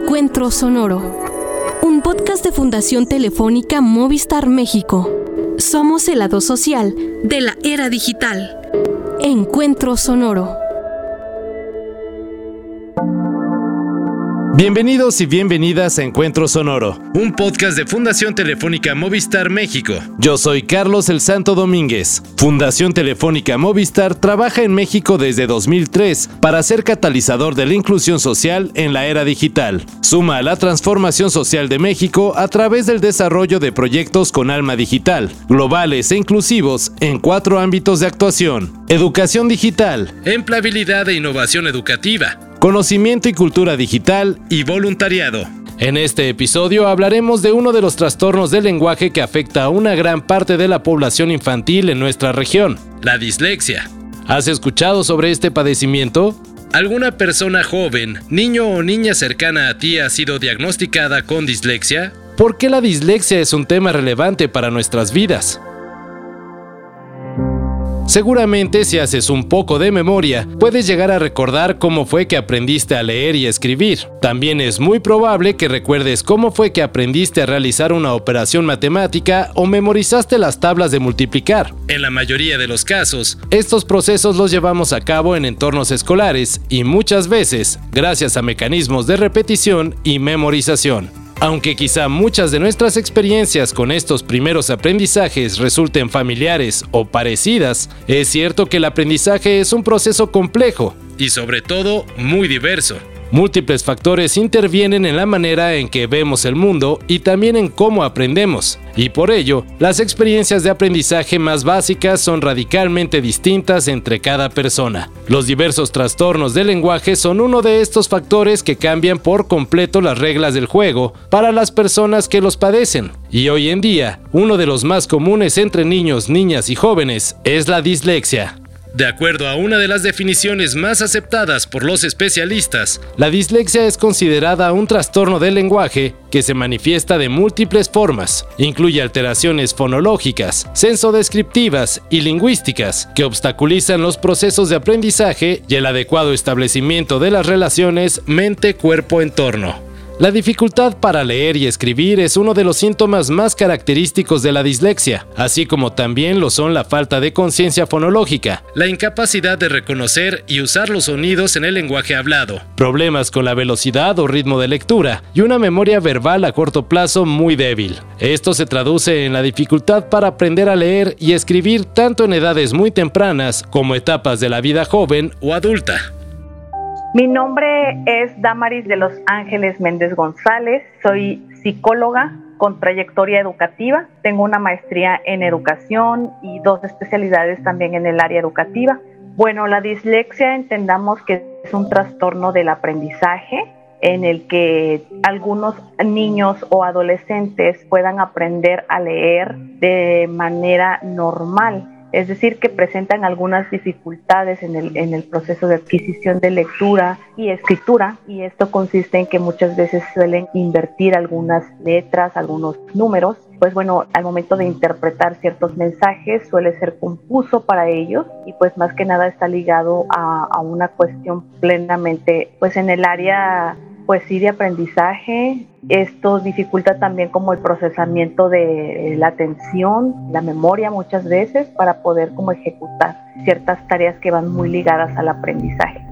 Encuentro Sonoro. Un podcast de Fundación Telefónica Movistar México. Somos el lado social de la era digital. Encuentro Sonoro. Bienvenidos y bienvenidas a Encuentro Sonoro, un podcast de Fundación Telefónica Movistar México. Yo soy Carlos el Santo Domínguez. Fundación Telefónica Movistar trabaja en México desde 2003 para ser catalizador de la inclusión social en la era digital. Suma a la transformación social de México a través del desarrollo de proyectos con alma digital, globales e inclusivos en cuatro ámbitos de actuación. Educación digital, empleabilidad e innovación educativa, conocimiento y cultura digital y voluntariado. En este episodio hablaremos de uno de los trastornos del lenguaje que afecta a una gran parte de la población infantil en nuestra región, la dislexia. ¿Has escuchado sobre este padecimiento? ¿Alguna persona joven, niño o niña cercana a ti ha sido diagnosticada con dislexia? ¿Por qué la dislexia es un tema relevante para nuestras vidas? Seguramente si haces un poco de memoria, puedes llegar a recordar cómo fue que aprendiste a leer y escribir. También es muy probable que recuerdes cómo fue que aprendiste a realizar una operación matemática o memorizaste las tablas de multiplicar. En la mayoría de los casos, estos procesos los llevamos a cabo en entornos escolares y muchas veces gracias a mecanismos de repetición y memorización. Aunque quizá muchas de nuestras experiencias con estos primeros aprendizajes resulten familiares o parecidas, es cierto que el aprendizaje es un proceso complejo y sobre todo muy diverso. Múltiples factores intervienen en la manera en que vemos el mundo y también en cómo aprendemos, y por ello, las experiencias de aprendizaje más básicas son radicalmente distintas entre cada persona. Los diversos trastornos del lenguaje son uno de estos factores que cambian por completo las reglas del juego para las personas que los padecen, y hoy en día, uno de los más comunes entre niños, niñas y jóvenes es la dislexia. De acuerdo a una de las definiciones más aceptadas por los especialistas, la dislexia es considerada un trastorno del lenguaje que se manifiesta de múltiples formas. Incluye alteraciones fonológicas, sensodescriptivas y lingüísticas que obstaculizan los procesos de aprendizaje y el adecuado establecimiento de las relaciones mente-cuerpo-entorno. La dificultad para leer y escribir es uno de los síntomas más característicos de la dislexia, así como también lo son la falta de conciencia fonológica, la incapacidad de reconocer y usar los sonidos en el lenguaje hablado, problemas con la velocidad o ritmo de lectura y una memoria verbal a corto plazo muy débil. Esto se traduce en la dificultad para aprender a leer y escribir tanto en edades muy tempranas como etapas de la vida joven o adulta. Mi nombre es Damaris de los Ángeles Méndez González, soy psicóloga con trayectoria educativa, tengo una maestría en educación y dos especialidades también en el área educativa. Bueno, la dislexia entendamos que es un trastorno del aprendizaje en el que algunos niños o adolescentes puedan aprender a leer de manera normal es decir, que presentan algunas dificultades en el, en el proceso de adquisición de lectura y escritura, y esto consiste en que muchas veces suelen invertir algunas letras, algunos números, pues bueno, al momento de interpretar ciertos mensajes suele ser confuso para ellos y pues más que nada está ligado a, a una cuestión plenamente, pues en el área pues sí de aprendizaje. Esto dificulta también como el procesamiento de la atención, la memoria muchas veces para poder como ejecutar ciertas tareas que van muy ligadas al aprendizaje.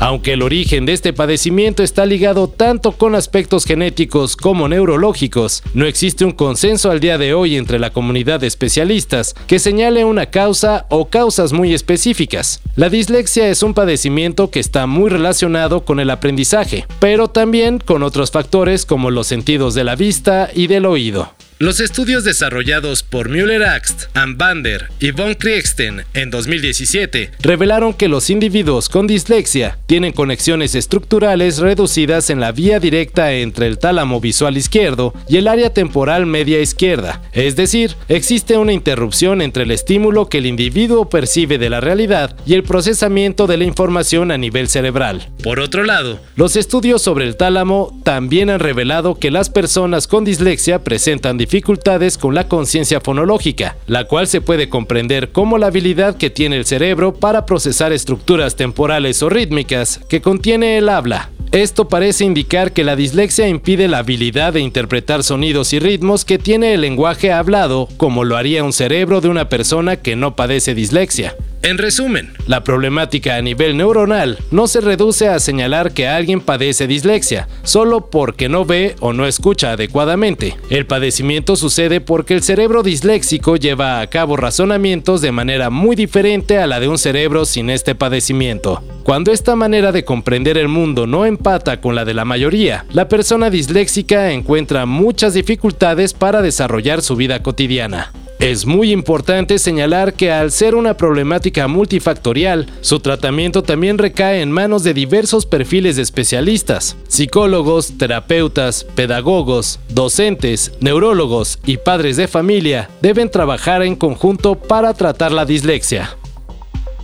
Aunque el origen de este padecimiento está ligado tanto con aspectos genéticos como neurológicos, no existe un consenso al día de hoy entre la comunidad de especialistas que señale una causa o causas muy específicas. La dislexia es un padecimiento que está muy relacionado con el aprendizaje, pero también con otros factores como los sentidos de la vista y del oído. Los estudios desarrollados por Müller-Axt, Ambander y von Kriegsten en 2017 revelaron que los individuos con dislexia tienen conexiones estructurales reducidas en la vía directa entre el tálamo visual izquierdo y el área temporal media izquierda, es decir, existe una interrupción entre el estímulo que el individuo percibe de la realidad y el procesamiento de la información a nivel cerebral. Por otro lado, los estudios sobre el tálamo también han revelado que las personas con dislexia presentan dificultades con la conciencia fonológica, la cual se puede comprender como la habilidad que tiene el cerebro para procesar estructuras temporales o rítmicas que contiene el habla. Esto parece indicar que la dislexia impide la habilidad de interpretar sonidos y ritmos que tiene el lenguaje hablado, como lo haría un cerebro de una persona que no padece dislexia. En resumen, la problemática a nivel neuronal no se reduce a señalar que alguien padece dislexia, solo porque no ve o no escucha adecuadamente. El padecimiento sucede porque el cerebro disléxico lleva a cabo razonamientos de manera muy diferente a la de un cerebro sin este padecimiento. Cuando esta manera de comprender el mundo no empata con la de la mayoría, la persona disléxica encuentra muchas dificultades para desarrollar su vida cotidiana. Es muy importante señalar que al ser una problemática multifactorial, su tratamiento también recae en manos de diversos perfiles de especialistas, psicólogos, terapeutas, pedagogos, docentes, neurólogos y padres de familia deben trabajar en conjunto para tratar la dislexia.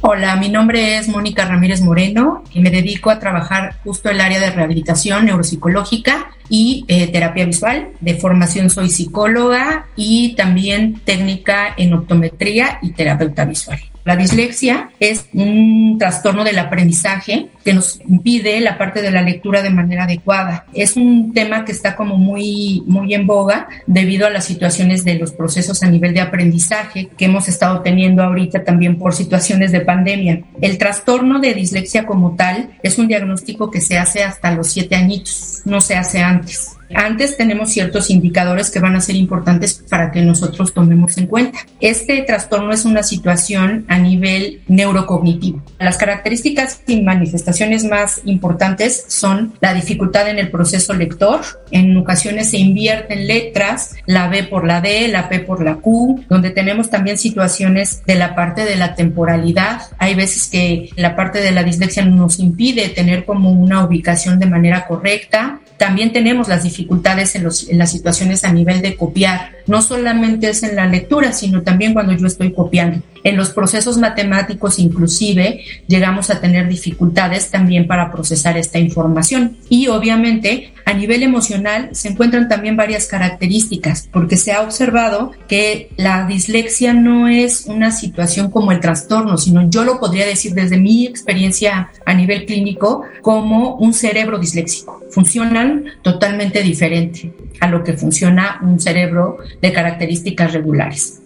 Hola, mi nombre es Mónica Ramírez Moreno y me dedico a trabajar justo el área de rehabilitación neuropsicológica y eh, terapia visual. De formación soy psicóloga y también técnica en optometría y terapeuta visual. La dislexia es un trastorno del aprendizaje que nos impide la parte de la lectura de manera adecuada. Es un tema que está como muy, muy en boga debido a las situaciones de los procesos a nivel de aprendizaje que hemos estado teniendo ahorita también por situaciones de pandemia. El trastorno de dislexia como tal es un diagnóstico que se hace hasta los siete añitos, no se hace antes. Antes tenemos ciertos indicadores que van a ser importantes para que nosotros tomemos en cuenta. Este trastorno es una situación a nivel neurocognitivo. Las características y manifestaciones más importantes son la dificultad en el proceso lector. En ocasiones se invierten letras, la B por la D, la P por la Q, donde tenemos también situaciones de la parte de la temporalidad. Hay veces que la parte de la dislexia nos impide tener como una ubicación de manera correcta. También tenemos las dificultades en, en, las situaciones a nivel de copiar. No solamente es en la lectura, sino también cuando yo estoy copiando. En los procesos matemáticos inclusive llegamos a tener dificultades también para procesar esta información. Y obviamente a nivel emocional se encuentran también varias características, porque se ha observado que la dislexia no es una situación como el trastorno, sino yo lo podría decir desde mi experiencia a nivel clínico como un cerebro disléxico. Funcionan totalmente diferente a lo que funciona un cerebro de características regulares.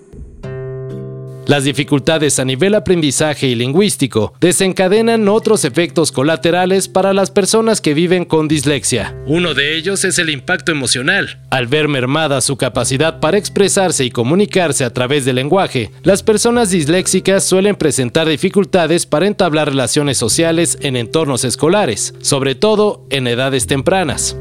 Las dificultades a nivel aprendizaje y lingüístico desencadenan otros efectos colaterales para las personas que viven con dislexia. Uno de ellos es el impacto emocional. Al ver mermada su capacidad para expresarse y comunicarse a través del lenguaje, las personas disléxicas suelen presentar dificultades para entablar relaciones sociales en entornos escolares, sobre todo en edades tempranas.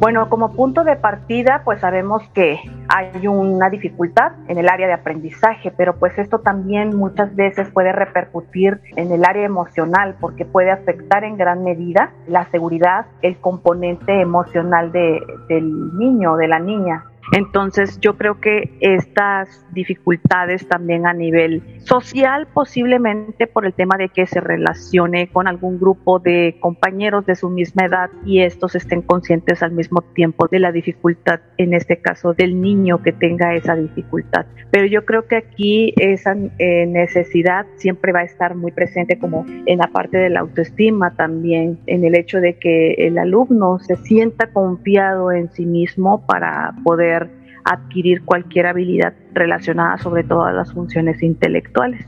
Bueno, como punto de partida, pues sabemos que hay una dificultad en el área de aprendizaje, pero pues esto también muchas veces puede repercutir en el área emocional porque puede afectar en gran medida la seguridad, el componente emocional de, del niño o de la niña. Entonces yo creo que estas dificultades también a nivel social, posiblemente por el tema de que se relacione con algún grupo de compañeros de su misma edad y estos estén conscientes al mismo tiempo de la dificultad, en este caso del niño que tenga esa dificultad. Pero yo creo que aquí esa eh, necesidad siempre va a estar muy presente como en la parte de la autoestima también, en el hecho de que el alumno se sienta confiado en sí mismo para poder adquirir cualquier habilidad relacionada sobre todo a las funciones intelectuales.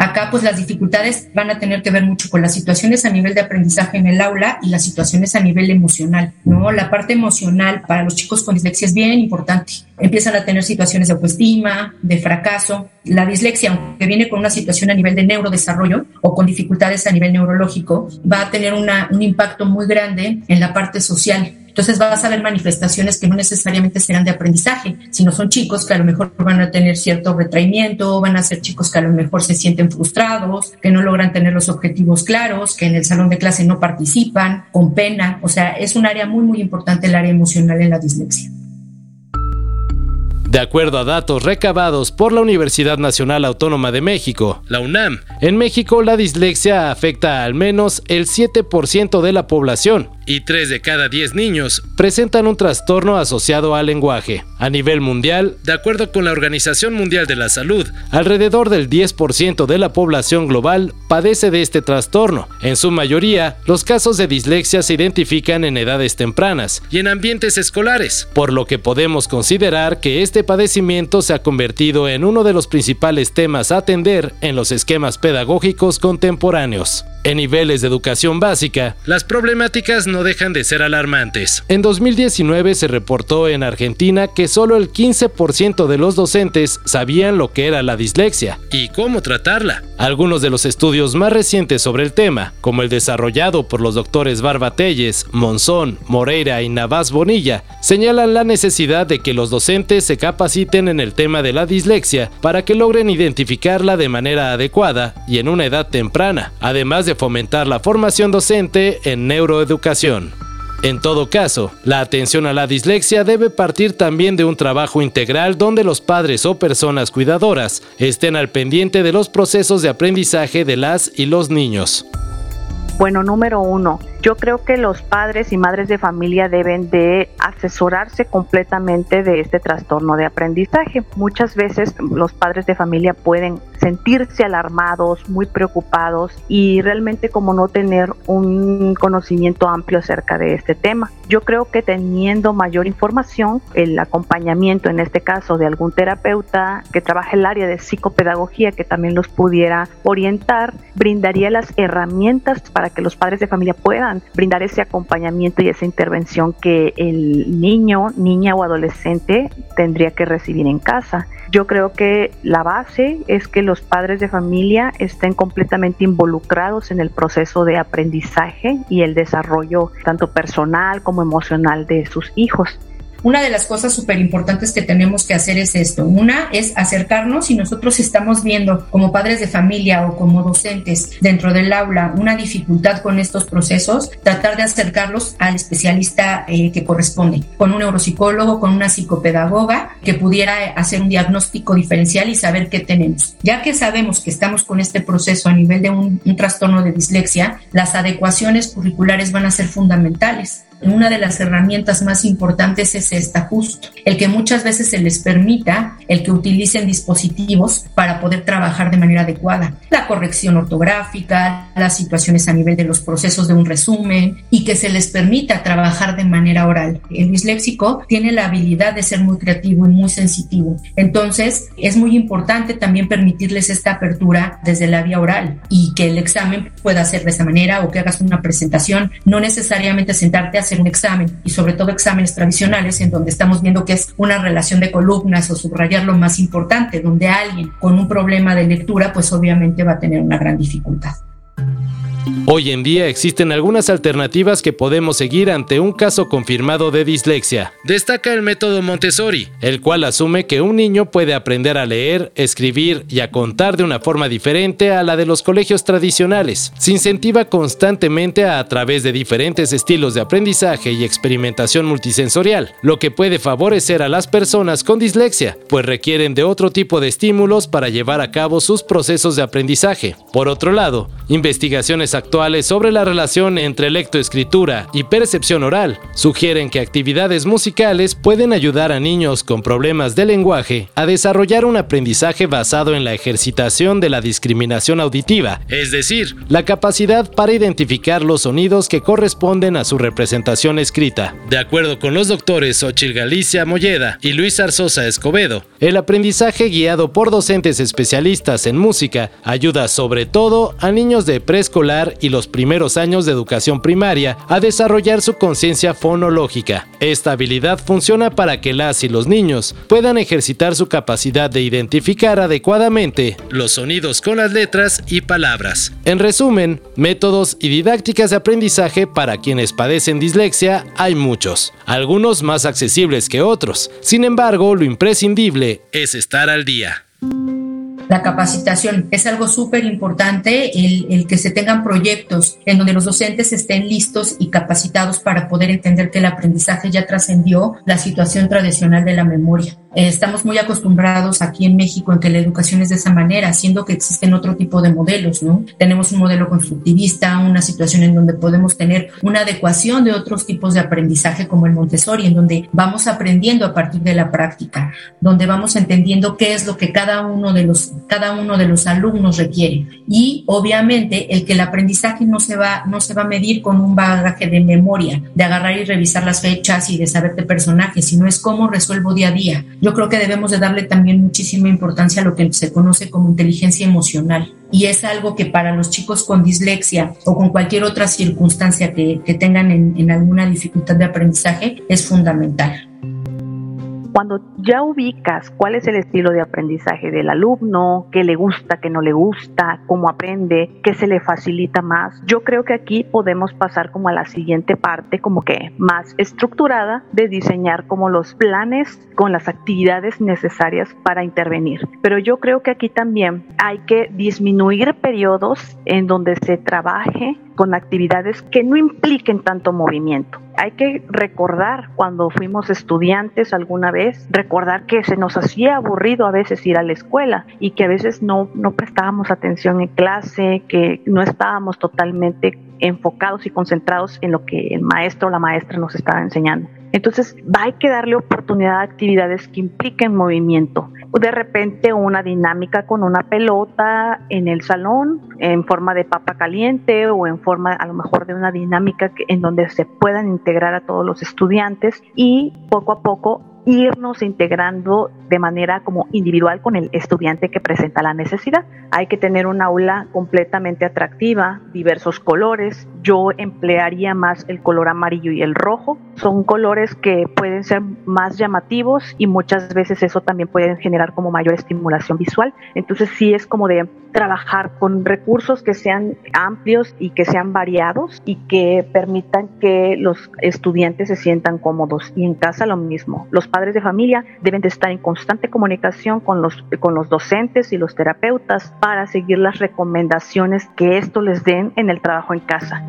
Acá pues las dificultades van a tener que ver mucho con las situaciones a nivel de aprendizaje en el aula y las situaciones a nivel emocional, ¿no? La parte emocional para los chicos con dislexia es bien importante. Empiezan a tener situaciones de autoestima, de fracaso. La dislexia, aunque viene con una situación a nivel de neurodesarrollo o con dificultades a nivel neurológico, va a tener un impacto muy grande en la parte social entonces vas a ver manifestaciones que no necesariamente serán de aprendizaje, sino son chicos que a lo mejor van a tener cierto retraimiento, van a ser chicos que a lo mejor se sienten frustrados, que no logran tener los objetivos claros, que en el salón de clase no participan, con pena. O sea, es un área muy, muy importante el área emocional en la dislexia. De acuerdo a datos recabados por la Universidad Nacional Autónoma de México, la UNAM, en México la dislexia afecta al menos el 7% de la población y 3 de cada 10 niños presentan un trastorno asociado al lenguaje. A nivel mundial, de acuerdo con la Organización Mundial de la Salud, alrededor del 10% de la población global padece de este trastorno. En su mayoría, los casos de dislexia se identifican en edades tempranas y en ambientes escolares, por lo que podemos considerar que este padecimiento se ha convertido en uno de los principales temas a atender en los esquemas pedagógicos contemporáneos. En niveles de educación básica, las problemáticas no dejan de ser alarmantes. En 2019 se reportó en Argentina que solo el 15% de los docentes sabían lo que era la dislexia y cómo tratarla. Algunos de los estudios más recientes sobre el tema, como el desarrollado por los doctores Barbatelles, Monzón, Moreira y Navas Bonilla, señalan la necesidad de que los docentes se capaciten en el tema de la dislexia para que logren identificarla de manera adecuada y en una edad temprana, además de fomentar la formación docente en neuroeducación. En todo caso, la atención a la dislexia debe partir también de un trabajo integral donde los padres o personas cuidadoras estén al pendiente de los procesos de aprendizaje de las y los niños. Bueno, número uno, yo creo que los padres y madres de familia deben de asesorarse completamente de este trastorno de aprendizaje. Muchas veces los padres de familia pueden sentirse alarmados, muy preocupados y realmente como no tener un conocimiento amplio acerca de este tema. Yo creo que teniendo mayor información, el acompañamiento en este caso de algún terapeuta que trabaje el área de psicopedagogía que también los pudiera orientar, brindaría las herramientas para que los padres de familia brindar ese acompañamiento y esa intervención que el niño, niña o adolescente tendría que recibir en casa. Yo creo que la base es que los padres de familia estén completamente involucrados en el proceso de aprendizaje y el desarrollo tanto personal como emocional de sus hijos. Una de las cosas súper importantes que tenemos que hacer es esto. Una es acercarnos y nosotros estamos viendo como padres de familia o como docentes dentro del aula una dificultad con estos procesos, tratar de acercarlos al especialista eh, que corresponde, con un neuropsicólogo, con una psicopedagoga que pudiera hacer un diagnóstico diferencial y saber qué tenemos. Ya que sabemos que estamos con este proceso a nivel de un, un trastorno de dislexia, las adecuaciones curriculares van a ser fundamentales una de las herramientas más importantes es esta justo, el que muchas veces se les permita el que utilicen dispositivos para poder trabajar de manera adecuada. La corrección ortográfica, las situaciones a nivel de los procesos de un resumen y que se les permita trabajar de manera oral. El disléxico tiene la habilidad de ser muy creativo y muy sensitivo. Entonces, es muy importante también permitirles esta apertura desde la vía oral y que el examen pueda ser de esa manera o que hagas una presentación, no necesariamente sentarte a hacer un examen y sobre todo exámenes tradicionales en donde estamos viendo que es una relación de columnas o subrayar lo más importante, donde alguien con un problema de lectura pues obviamente va a tener una gran dificultad. Hoy en día existen algunas alternativas que podemos seguir ante un caso confirmado de dislexia. Destaca el método Montessori, el cual asume que un niño puede aprender a leer, escribir y a contar de una forma diferente a la de los colegios tradicionales. Se incentiva constantemente a, través de diferentes estilos de aprendizaje y experimentación multisensorial, lo que puede favorecer a las personas con dislexia, pues requieren de otro tipo de estímulos para llevar a cabo sus procesos de aprendizaje. Por otro lado, investigaciones actuales sobre la relación entre lectoescritura y percepción oral sugieren que actividades musicales pueden ayudar a niños con problemas de lenguaje a desarrollar un aprendizaje basado en la ejercitación de la discriminación auditiva, es decir, la capacidad para identificar los sonidos que corresponden a su representación escrita. De acuerdo con los doctores Ochil Galicia Molleda y Luis Arzosa Escobedo, el aprendizaje guiado por docentes especialistas en música ayuda sobre todo a niños de preescolar y los primeros años de educación primaria a desarrollar su conciencia fonológica. Esta habilidad funciona para que las y los niños puedan ejercitar su capacidad de identificar adecuadamente los sonidos con las letras y palabras. En resumen, métodos y didácticas de aprendizaje para quienes padecen dislexia hay muchos, algunos más accesibles que otros. Sin embargo, lo imprescindible es estar al día. La capacitación es algo súper importante, el, que se tengan proyectos en donde los docentes estén listos y capacitados para poder entender que el aprendizaje ya trascendió la situación tradicional de la memoria. Eh, estamos muy acostumbrados aquí en México en que la educación es de esa manera, siendo que existen otro tipo de modelos, ¿no? Tenemos un modelo constructivista, una situación en donde podemos tener una adecuación de otros tipos de aprendizaje como el Montessori, en donde vamos aprendiendo a partir de la práctica, donde vamos entendiendo qué es lo que cada uno de los cada uno de los alumnos requiere. Y obviamente el que el aprendizaje no se va, no se va a medir con un bagaje de memoria, de agarrar y revisar las fechas y de saber de personajes, sino es cómo resuelvo día a día. Yo creo que debemos de darle también muchísima importancia a lo que se conoce como inteligencia emocional. Y es algo que para los chicos con dislexia o con cualquier otra circunstancia que, tengan en alguna dificultad de aprendizaje es fundamental. Cuando ya ubicas cuál es el estilo de aprendizaje del alumno, qué le gusta, qué no le gusta, cómo aprende, qué se le facilita más, yo creo que aquí podemos pasar como a la siguiente parte, como que más estructurada, de diseñar como los planes con las actividades necesarias para intervenir. Pero yo creo que aquí también hay que disminuir periodos en donde se trabaje con actividades que no impliquen tanto movimiento. Hay que recordar cuando fuimos estudiantes alguna vez, recordar que se nos hacía aburrido a veces ir a la escuela y que a veces no, no prestábamos atención en clase, que no estábamos totalmente enfocados y concentrados en lo que el maestro o la maestra nos estaba enseñando. Entonces, hay que darle oportunidad a actividades que impliquen movimiento. De repente, una dinámica con una pelota en el salón, en forma de papa caliente o en forma a lo mejor de una dinámica en donde se puedan integrar a todos los estudiantes y poco a poco irnos integrando de manera como individual con el estudiante que presenta la necesidad. Hay que tener un aula completamente atractiva, diversos colores. Yo emplearía más el color amarillo y el rojo. Son colores que pueden ser más llamativos y muchas veces eso también puede generar como mayor estimulación visual. Entonces sí es como de trabajar con recursos que sean amplios y que sean variados y que permitan que los estudiantes se sientan cómodos. Y en casa lo mismo. Los padres de familia deben de estar en constante comunicación con los, con los docentes y los terapeutas para seguir las recomendaciones que esto les den en el trabajo en casa.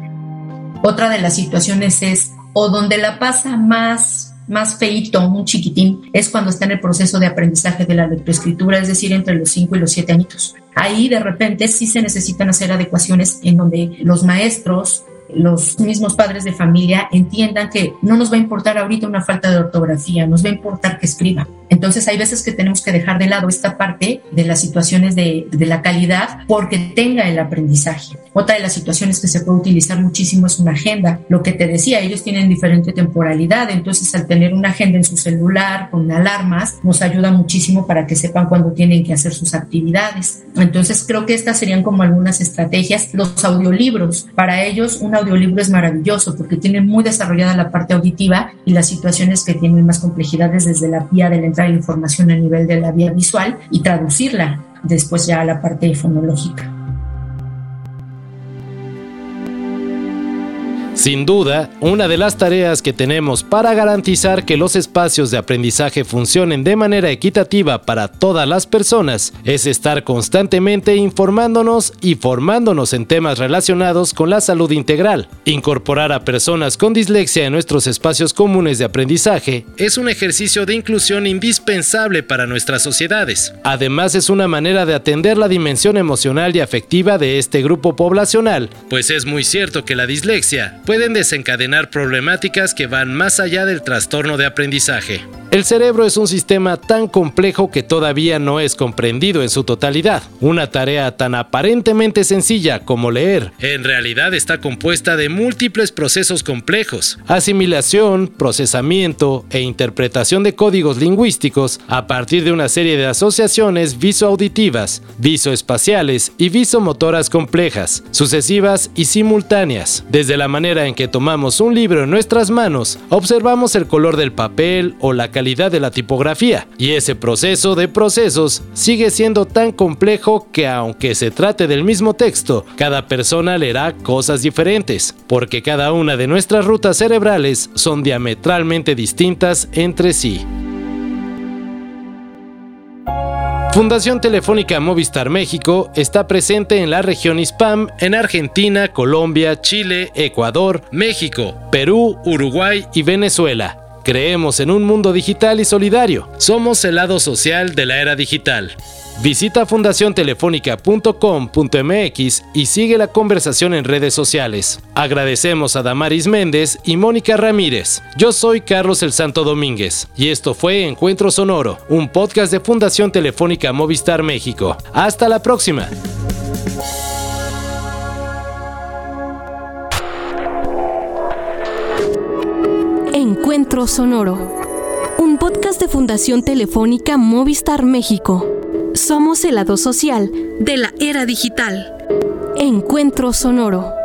Otra de las situaciones es o donde la pasa más más feito, un chiquitín, es cuando está en el proceso de aprendizaje de la lectoescritura, es decir, entre los 5 y los 7 añitos. Ahí de repente sí se necesitan hacer adecuaciones en donde los maestros los mismos padres de familia entiendan que no nos va a importar ahorita una falta de ortografía, nos va a importar que escriba. Entonces hay veces que tenemos que dejar de lado esta parte de las situaciones de, de, la calidad porque tenga el aprendizaje. Otra de las situaciones que se puede utilizar muchísimo es una agenda. Lo que te decía, ellos tienen diferente temporalidad, entonces al tener una agenda en su celular con alarmas nos ayuda muchísimo para que sepan cuándo tienen que hacer sus actividades. Entonces creo que estas serían como algunas estrategias. Los audiolibros, para ellos una audiolibro es maravilloso porque tiene muy desarrollada la parte auditiva y las situaciones que tienen más complejidades desde la vía de la información a nivel de la vía visual y traducirla después ya a la parte fonológica. Sin duda, una de las tareas que tenemos para garantizar que los espacios de aprendizaje funcionen de manera equitativa para todas las personas es estar constantemente informándonos y formándonos en temas relacionados con la salud integral. Incorporar a personas con dislexia en nuestros espacios comunes de aprendizaje es un ejercicio de inclusión indispensable para nuestras sociedades. Además, es una manera de atender la dimensión emocional y afectiva de este grupo poblacional, pues es muy cierto que la dislexia pueden desencadenar problemáticas que van más allá del trastorno de aprendizaje. El cerebro es un sistema tan complejo que todavía no es comprendido en su totalidad. Una tarea tan aparentemente sencilla como leer, en realidad está compuesta de múltiples procesos complejos. Asimilación, procesamiento e interpretación de códigos lingüísticos a partir de una serie de asociaciones visoauditivas, visoespaciales y visomotoras complejas, sucesivas y simultáneas. Desde la manera en que tomamos un libro en nuestras manos, observamos el color del papel o la calidad de la tipografía, y ese proceso de procesos sigue siendo tan complejo que aunque se trate del mismo texto, cada persona leerá cosas diferentes, porque cada una de nuestras rutas cerebrales son diametralmente distintas entre sí. Fundación Telefónica Movistar México está presente en la región ISPAM en Argentina, Colombia, Chile, Ecuador, México, Perú, Uruguay y Venezuela. Creemos en un mundo digital y solidario. Somos el lado social de la era digital. Visita fundaciontelefónica.com.mx y sigue la conversación en redes sociales. Agradecemos a Damaris Méndez y Mónica Ramírez. Yo soy Carlos el Santo Domínguez y esto fue Encuentro Sonoro, un podcast de Fundación Telefónica Movistar México. Hasta la próxima. Encuentro Sonoro, un podcast de Fundación Telefónica Movistar México. Somos el lado social de la era digital. Encuentro Sonoro.